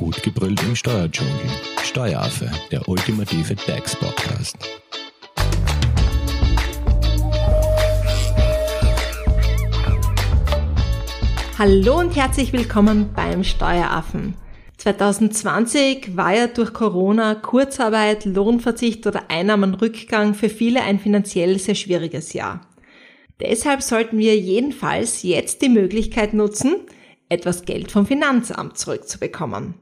Gut gebrüllt im Steuerdschungel. Steueraffe, der ultimative DAX-Podcast. Hallo und herzlich willkommen beim Steueraffen. 2020 war ja durch Corona, Kurzarbeit, Lohnverzicht oder Einnahmenrückgang für viele ein finanziell sehr schwieriges Jahr. Deshalb sollten wir jedenfalls jetzt die Möglichkeit nutzen, etwas Geld vom Finanzamt zurückzubekommen.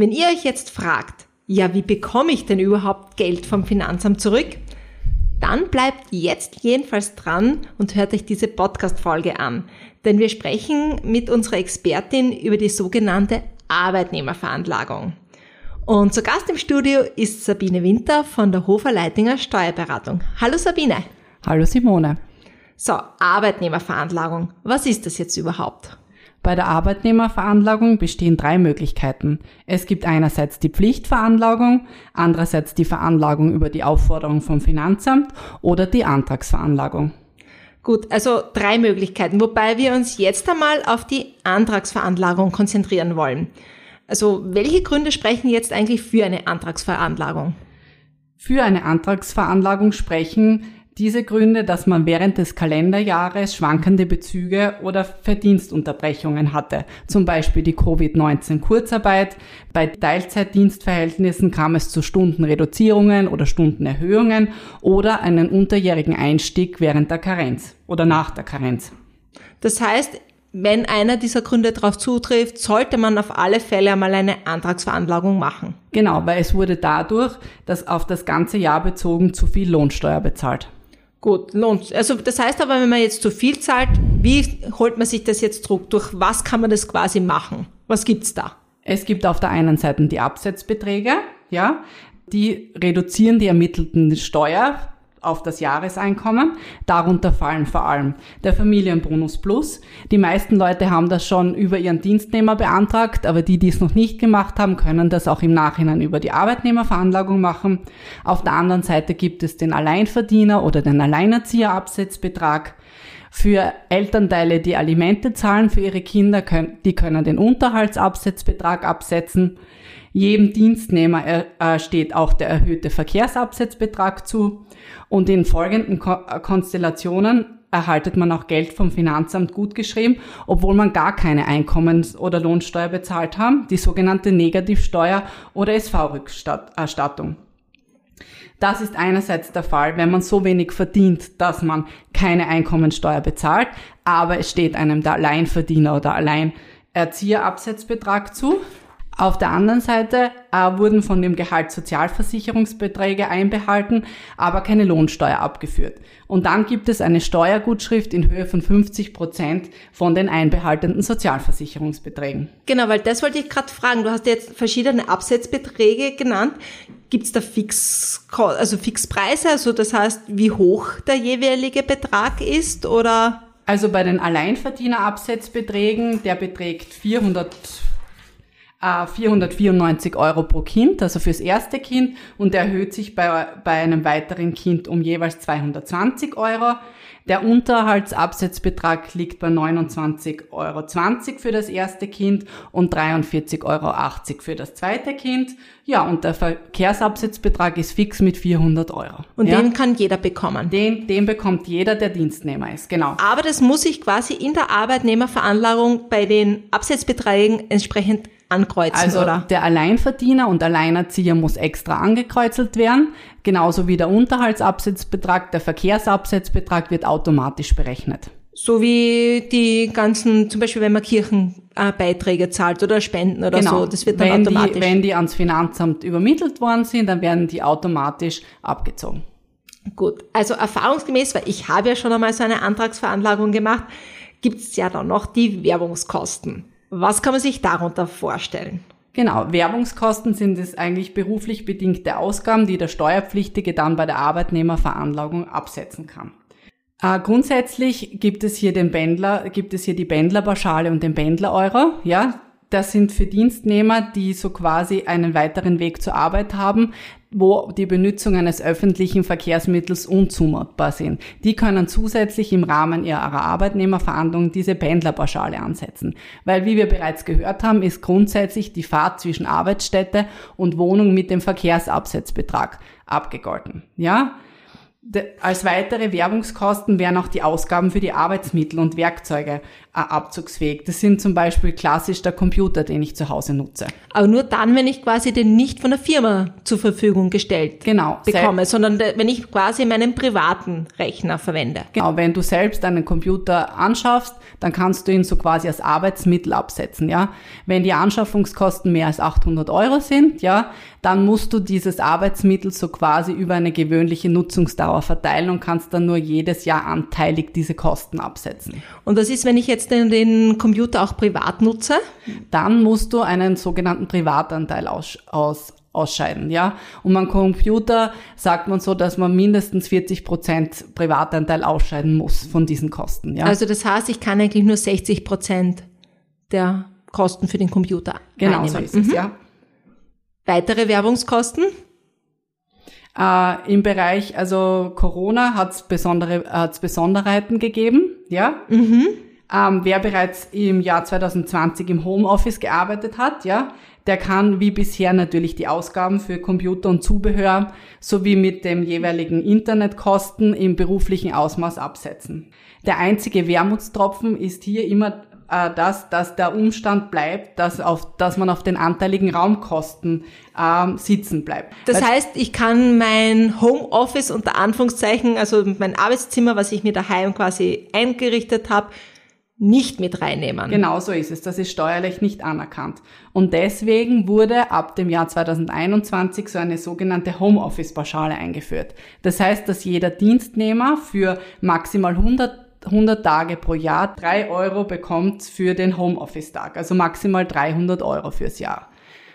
Wenn ihr euch jetzt fragt, ja, wie bekomme ich denn überhaupt Geld vom Finanzamt zurück? Dann bleibt jetzt jedenfalls dran und hört euch diese Podcast-Folge an, denn wir sprechen mit unserer Expertin über die sogenannte Arbeitnehmerveranlagung. Und zu Gast im Studio ist Sabine Winter von der Hofer Leitinger Steuerberatung. Hallo Sabine. Hallo Simone. So, Arbeitnehmerveranlagung. Was ist das jetzt überhaupt? Bei der Arbeitnehmerveranlagung bestehen drei Möglichkeiten. Es gibt einerseits die Pflichtveranlagung, andererseits die Veranlagung über die Aufforderung vom Finanzamt oder die Antragsveranlagung. Gut, also drei Möglichkeiten, wobei wir uns jetzt einmal auf die Antragsveranlagung konzentrieren wollen. Also welche Gründe sprechen jetzt eigentlich für eine Antragsveranlagung? Für eine Antragsveranlagung sprechen diese Gründe, dass man während des Kalenderjahres schwankende Bezüge oder Verdienstunterbrechungen hatte. Zum Beispiel die Covid-19 Kurzarbeit. Bei Teilzeitdienstverhältnissen kam es zu Stundenreduzierungen oder Stundenerhöhungen oder einen unterjährigen Einstieg während der Karenz oder nach der Karenz. Das heißt, wenn einer dieser Gründe darauf zutrifft, sollte man auf alle Fälle einmal eine Antragsveranlagung machen. Genau, weil es wurde dadurch, dass auf das ganze Jahr bezogen zu viel Lohnsteuer bezahlt. Gut, lohnt. Also das heißt aber, wenn man jetzt zu viel zahlt, wie holt man sich das jetzt zurück? Durch was kann man das quasi machen? Was gibt's da? Es gibt auf der einen Seite die Absetzbeträge, ja, die reduzieren die ermittelten Steuer auf das Jahreseinkommen. Darunter fallen vor allem der Familienbonus Plus. Die meisten Leute haben das schon über ihren Dienstnehmer beantragt, aber die, die es noch nicht gemacht haben, können das auch im Nachhinein über die Arbeitnehmerveranlagung machen. Auf der anderen Seite gibt es den Alleinverdiener oder den Alleinerzieherabsetzbetrag. Für Elternteile, die Alimente zahlen für ihre Kinder, die können den Unterhaltsabsetzbetrag absetzen. Jedem Dienstnehmer äh, steht auch der erhöhte Verkehrsabsetzbetrag zu. Und in folgenden Ko äh, Konstellationen erhaltet man auch Geld vom Finanzamt gutgeschrieben, obwohl man gar keine Einkommens- oder Lohnsteuer bezahlt haben, die sogenannte Negativsteuer oder SV-Rückerstattung. Das ist einerseits der Fall, wenn man so wenig verdient, dass man keine Einkommensteuer bezahlt, aber es steht einem der Alleinverdiener oder Alleinerzieherabsetzbetrag zu. Auf der anderen Seite äh, wurden von dem Gehalt Sozialversicherungsbeträge einbehalten, aber keine Lohnsteuer abgeführt. Und dann gibt es eine Steuergutschrift in Höhe von 50 Prozent von den einbehaltenen Sozialversicherungsbeträgen. Genau, weil das wollte ich gerade fragen. Du hast jetzt verschiedene Absetzbeträge genannt. Gibt es da Fix, also Fixpreise, also das heißt, wie hoch der jeweilige Betrag ist oder? Also bei den Alleinverdienerabsetzbeträgen, der beträgt 400 494 äh, Euro pro Kind, also fürs erste Kind, und erhöht sich bei, bei einem weiteren Kind um jeweils 220 Euro. Der Unterhaltsabsetzbetrag liegt bei 29,20 Euro für das erste Kind und 43,80 Euro für das zweite Kind. Ja, und der Verkehrsabsetzbetrag ist fix mit 400 Euro. Und ja? den kann jeder bekommen? Den, den bekommt jeder, der Dienstnehmer ist, genau. Aber das muss ich quasi in der Arbeitnehmerveranlagung bei den Absetzbeträgen entsprechend ankreuzen, also oder? der Alleinverdiener und Alleinerzieher muss extra angekreuzelt werden, genauso wie der Unterhaltsabsetzbetrag, der Verkehrsabsetzbetrag wird automatisch berechnet. So wie die ganzen, zum Beispiel wenn man Kirchenbeiträge zahlt oder Spenden oder genau. so, das wird dann wenn automatisch. Die, wenn die ans Finanzamt übermittelt worden sind, dann werden die automatisch abgezogen. Gut, also erfahrungsgemäß, weil ich habe ja schon einmal so eine Antragsveranlagung gemacht, gibt es ja dann noch die Werbungskosten. Was kann man sich darunter vorstellen? Genau, Werbungskosten sind es eigentlich beruflich bedingte Ausgaben, die der Steuerpflichtige dann bei der Arbeitnehmerveranlagung absetzen kann. Äh, grundsätzlich gibt es hier den Bändler, gibt es hier die Bändlerpauschale und den Bändler-Euro. Ja, das sind für Dienstnehmer, die so quasi einen weiteren Weg zur Arbeit haben, wo die Benutzung eines öffentlichen Verkehrsmittels unzumutbar sind. Die können zusätzlich im Rahmen ihrer Arbeitnehmerverhandlungen diese Pendlerpauschale ansetzen. Weil, wie wir bereits gehört haben, ist grundsätzlich die Fahrt zwischen Arbeitsstätte und Wohnung mit dem Verkehrsabsetzbetrag abgegolten. Ja? Als weitere Werbungskosten wären auch die Ausgaben für die Arbeitsmittel und Werkzeuge äh, abzugsfähig. Das sind zum Beispiel klassisch der Computer, den ich zu Hause nutze. Aber nur dann, wenn ich quasi den nicht von der Firma zur Verfügung gestellt genau, bekomme, sondern wenn ich quasi meinen privaten Rechner verwende. Genau, wenn du selbst einen Computer anschaffst, dann kannst du ihn so quasi als Arbeitsmittel absetzen, ja. Wenn die Anschaffungskosten mehr als 800 Euro sind, ja, dann musst du dieses Arbeitsmittel so quasi über eine gewöhnliche Nutzungsdauer verteilen und kannst dann nur jedes Jahr anteilig diese Kosten absetzen. Und was ist, wenn ich jetzt den, den Computer auch privat nutze? Dann musst du einen sogenannten Privatanteil aus, aus ausscheiden, ja. Und beim Computer sagt man so, dass man mindestens 40 Prozent Privatanteil ausscheiden muss von diesen Kosten, ja. Also das heißt, ich kann eigentlich nur 60 Prozent der Kosten für den Computer Genau, einnehmen. so ist es, mhm. ja. Weitere Werbungskosten? Äh, Im Bereich, also Corona hat es besondere, hat's Besonderheiten gegeben, ja. Mhm. Ähm, wer bereits im Jahr 2020 im Homeoffice gearbeitet hat, ja, der kann wie bisher natürlich die Ausgaben für Computer und Zubehör sowie mit dem jeweiligen Internetkosten im beruflichen Ausmaß absetzen. Der einzige Wermutstropfen ist hier immer äh, das, dass der Umstand bleibt, dass, auf, dass man auf den anteiligen Raumkosten ähm, sitzen bleibt. Das Weil, heißt, ich kann mein Homeoffice unter Anführungszeichen, also mein Arbeitszimmer, was ich mir daheim quasi eingerichtet habe, nicht mit reinnehmen. Genau so ist es. Das ist steuerlich nicht anerkannt. Und deswegen wurde ab dem Jahr 2021 so eine sogenannte Homeoffice-Pauschale eingeführt. Das heißt, dass jeder Dienstnehmer für maximal 100 100 Tage pro Jahr 3 Euro bekommt für den Homeoffice-Tag, also maximal 300 Euro fürs Jahr.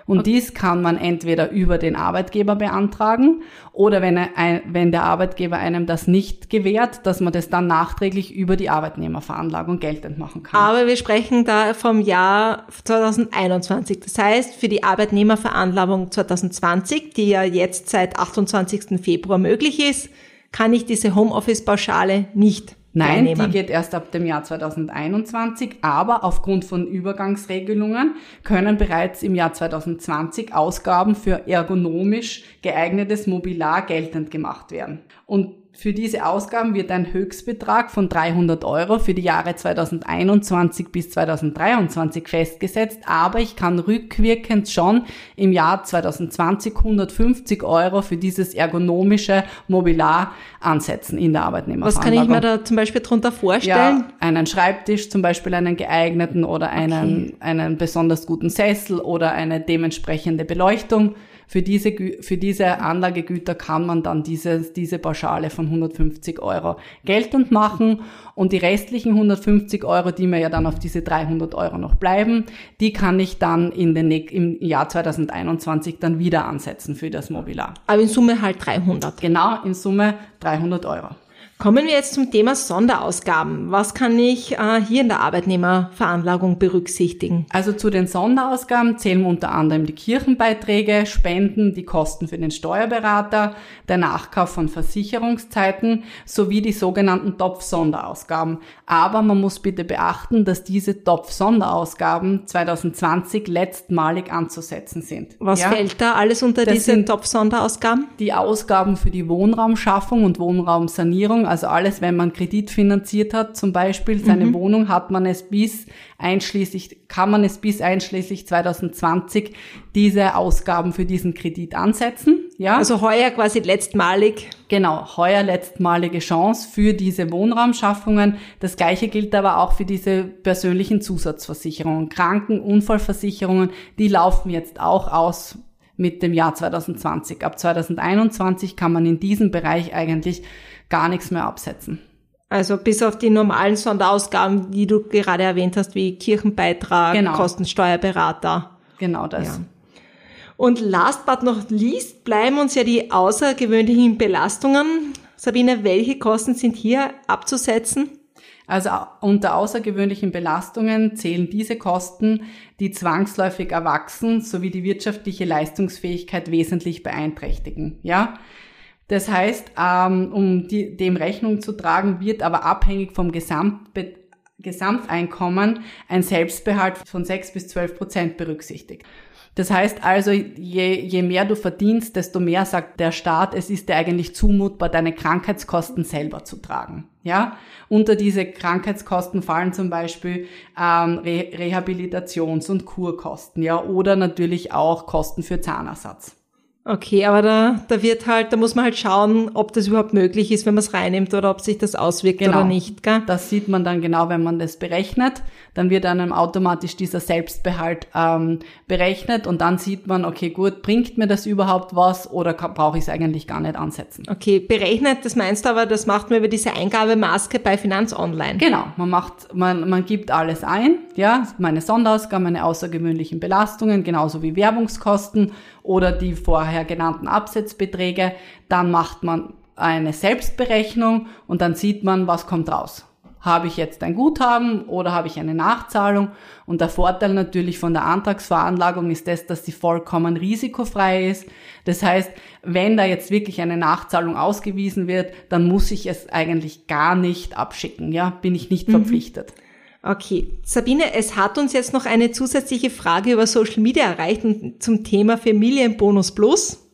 Und okay. dies kann man entweder über den Arbeitgeber beantragen oder wenn, er, wenn der Arbeitgeber einem das nicht gewährt, dass man das dann nachträglich über die Arbeitnehmerveranlagung geltend machen kann. Aber wir sprechen da vom Jahr 2021. Das heißt, für die Arbeitnehmerveranlagung 2020, die ja jetzt seit 28. Februar möglich ist, kann ich diese Homeoffice-Pauschale nicht Nein, die geht erst ab dem Jahr 2021, aber aufgrund von Übergangsregelungen können bereits im Jahr 2020 Ausgaben für ergonomisch geeignetes Mobiliar geltend gemacht werden. Und für diese Ausgaben wird ein Höchstbetrag von 300 Euro für die Jahre 2021 bis 2023 festgesetzt, aber ich kann rückwirkend schon im Jahr 2020 150 Euro für dieses ergonomische Mobiliar ansetzen in der Arbeitnehmerveranlagung. Was kann ich mir da zum Beispiel drunter vorstellen? Ja, einen Schreibtisch, zum Beispiel einen geeigneten oder einen, okay. einen besonders guten Sessel oder eine dementsprechende Beleuchtung. Für diese, für diese Anlagegüter kann man dann diese, diese Pauschale von 150 Euro geltend machen und die restlichen 150 Euro, die mir ja dann auf diese 300 Euro noch bleiben, die kann ich dann in den, im Jahr 2021 dann wieder ansetzen für das Mobiliar. Aber in Summe halt 300. Genau, in Summe 300 Euro. Kommen wir jetzt zum Thema Sonderausgaben. Was kann ich äh, hier in der Arbeitnehmerveranlagung berücksichtigen? Also zu den Sonderausgaben zählen unter anderem die Kirchenbeiträge, Spenden, die Kosten für den Steuerberater, der Nachkauf von Versicherungszeiten sowie die sogenannten Topf-Sonderausgaben. Aber man muss bitte beachten, dass diese Topf-Sonderausgaben 2020 letztmalig anzusetzen sind. Was ja? fällt da alles unter das diese Topf-Sonderausgaben? Die Ausgaben für die Wohnraumschaffung und Wohnraumsanierung also alles, wenn man Kredit finanziert hat, zum Beispiel seine mhm. Wohnung, hat man es bis einschließlich, kann man es bis einschließlich 2020 diese Ausgaben für diesen Kredit ansetzen. Ja? Also heuer quasi letztmalig. Genau, heuer letztmalige Chance für diese Wohnraumschaffungen. Das gleiche gilt aber auch für diese persönlichen Zusatzversicherungen. Kranken, Unfallversicherungen, die laufen jetzt auch aus mit dem Jahr 2020. Ab 2021 kann man in diesem Bereich eigentlich gar nichts mehr absetzen. Also bis auf die normalen Sonderausgaben, die du gerade erwähnt hast, wie Kirchenbeitrag, genau. Kostensteuerberater. Genau das. Ja. Und last but not least bleiben uns ja die außergewöhnlichen Belastungen. Sabine, welche Kosten sind hier abzusetzen? Also unter außergewöhnlichen Belastungen zählen diese Kosten, die zwangsläufig erwachsen sowie die wirtschaftliche Leistungsfähigkeit wesentlich beeinträchtigen. Ja, das heißt, ähm, um dem Rechnung zu tragen, wird aber abhängig vom Gesamteinkommen ein Selbstbehalt von 6 bis 12 Prozent berücksichtigt. Das heißt also, je, je mehr du verdienst, desto mehr sagt der Staat, es ist dir eigentlich zumutbar, deine Krankheitskosten selber zu tragen. Ja, unter diese Krankheitskosten fallen zum Beispiel ähm, Re Rehabilitations- und Kurkosten, ja, oder natürlich auch Kosten für Zahnersatz. Okay, aber da, da wird halt, da muss man halt schauen, ob das überhaupt möglich ist, wenn man es reinnimmt oder ob sich das auswirkt genau. oder nicht. Gell? Das sieht man dann genau, wenn man das berechnet. Dann wird einem automatisch dieser Selbstbehalt ähm, berechnet und dann sieht man, okay, gut, bringt mir das überhaupt was oder brauche ich es eigentlich gar nicht ansetzen? Okay, berechnet, das meinst du aber, das macht man über diese Eingabemaske bei Finanz Online. Genau, man macht, man, man gibt alles ein, ja, meine Sonderausgaben, meine außergewöhnlichen Belastungen, genauso wie Werbungskosten oder die vorher genannten Absetzbeträge. Dann macht man eine Selbstberechnung und dann sieht man, was kommt raus. Habe ich jetzt ein Guthaben oder habe ich eine Nachzahlung? Und der Vorteil natürlich von der Antragsveranlagung ist das, dass sie vollkommen risikofrei ist. Das heißt, wenn da jetzt wirklich eine Nachzahlung ausgewiesen wird, dann muss ich es eigentlich gar nicht abschicken. Ja, bin ich nicht mhm. verpflichtet. Okay, Sabine, es hat uns jetzt noch eine zusätzliche Frage über Social Media erreicht zum Thema Familienbonus Plus.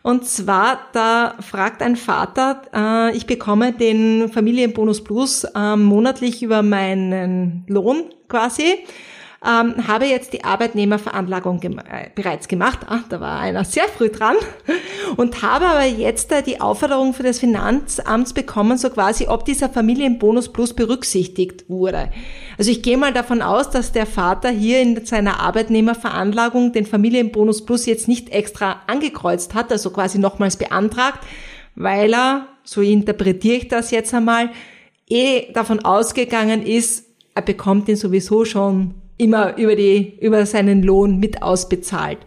Und zwar, da fragt ein Vater, äh, ich bekomme den Familienbonus Plus äh, monatlich über meinen Lohn quasi ähm, habe jetzt die Arbeitnehmerveranlagung gem äh, bereits gemacht. Ah, da war einer sehr früh dran. Und habe aber jetzt äh, die Aufforderung für das Finanzamt bekommen, so quasi, ob dieser Familienbonus Plus berücksichtigt wurde. Also ich gehe mal davon aus, dass der Vater hier in seiner Arbeitnehmerveranlagung den Familienbonus Plus jetzt nicht extra angekreuzt hat, also quasi nochmals beantragt, weil er, so interpretiere ich das jetzt einmal, eh davon ausgegangen ist, er bekommt ihn sowieso schon immer über die, über seinen Lohn mit ausbezahlt.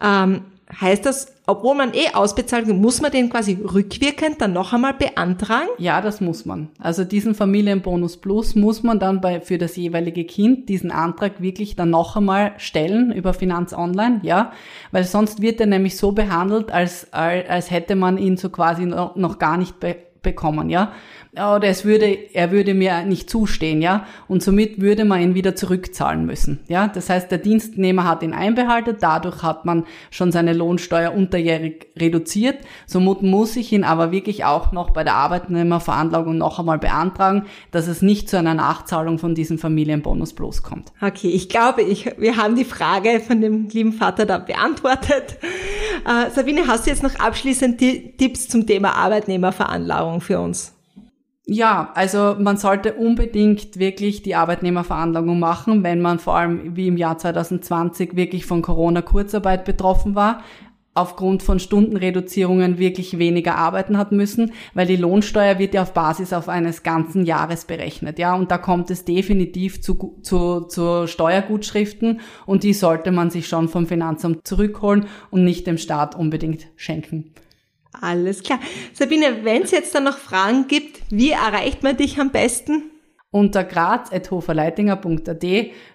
Ähm, heißt das, obwohl man eh ausbezahlt, muss man den quasi rückwirkend dann noch einmal beantragen? Ja, das muss man. Also diesen Familienbonus Plus muss man dann bei, für das jeweilige Kind diesen Antrag wirklich dann noch einmal stellen über Finanz Online, ja, weil sonst wird er nämlich so behandelt, als, als hätte man ihn so quasi noch, noch gar nicht be bekommen, ja oder es würde, er würde mir nicht zustehen, ja, und somit würde man ihn wieder zurückzahlen müssen, ja. Das heißt, der Dienstnehmer hat ihn einbehalten, dadurch hat man schon seine Lohnsteuer unterjährig reduziert, somit muss ich ihn aber wirklich auch noch bei der Arbeitnehmerveranlagung noch einmal beantragen, dass es nicht zu einer Nachzahlung von diesem Familienbonus bloß kommt. Okay, ich glaube, ich, wir haben die Frage von dem lieben Vater da beantwortet. Äh, Sabine, hast du jetzt noch abschließend Tipps zum Thema Arbeitnehmerveranlagung für uns? Ja, also man sollte unbedingt wirklich die Arbeitnehmerveranlagung machen, wenn man vor allem wie im Jahr 2020 wirklich von Corona Kurzarbeit betroffen war, aufgrund von Stundenreduzierungen wirklich weniger arbeiten hat müssen, weil die Lohnsteuer wird ja auf Basis auf eines ganzen Jahres berechnet, ja, und da kommt es definitiv zu, zu, zu Steuergutschriften und die sollte man sich schon vom Finanzamt zurückholen und nicht dem Staat unbedingt schenken. Alles klar. Sabine, wenn es jetzt dann noch Fragen gibt, wie erreicht man dich am besten? Unter graz.hoferleitinger.at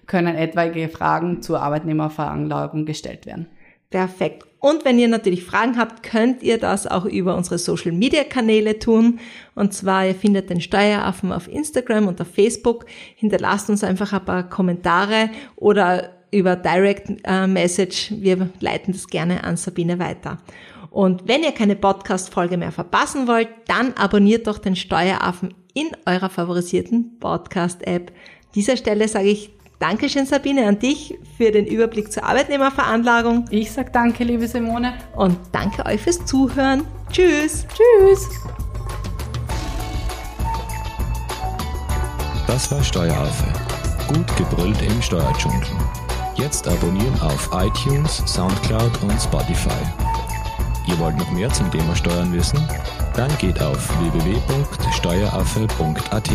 können etwaige Fragen zur Arbeitnehmerveranlagung gestellt werden. Perfekt. Und wenn ihr natürlich Fragen habt, könnt ihr das auch über unsere Social Media Kanäle tun. Und zwar, ihr findet den Steueraffen auf Instagram und auf Facebook. Hinterlasst uns einfach ein paar Kommentare oder über Direct äh, Message. Wir leiten das gerne an Sabine weiter. Und wenn ihr keine Podcast-Folge mehr verpassen wollt, dann abonniert doch den Steueraffen in eurer favorisierten Podcast-App. Dieser Stelle sage ich Dankeschön, Sabine, an dich für den Überblick zur Arbeitnehmerveranlagung. Ich sage danke, liebe Simone. Und danke euch fürs Zuhören. Tschüss. Tschüss. Das war Steueraffe. Gut gebrüllt im Steuerdschungel. Jetzt abonnieren auf iTunes, Soundcloud und Spotify. Ihr wollt noch mehr zum Thema Steuern wissen? Dann geht auf www.steueraffe.at.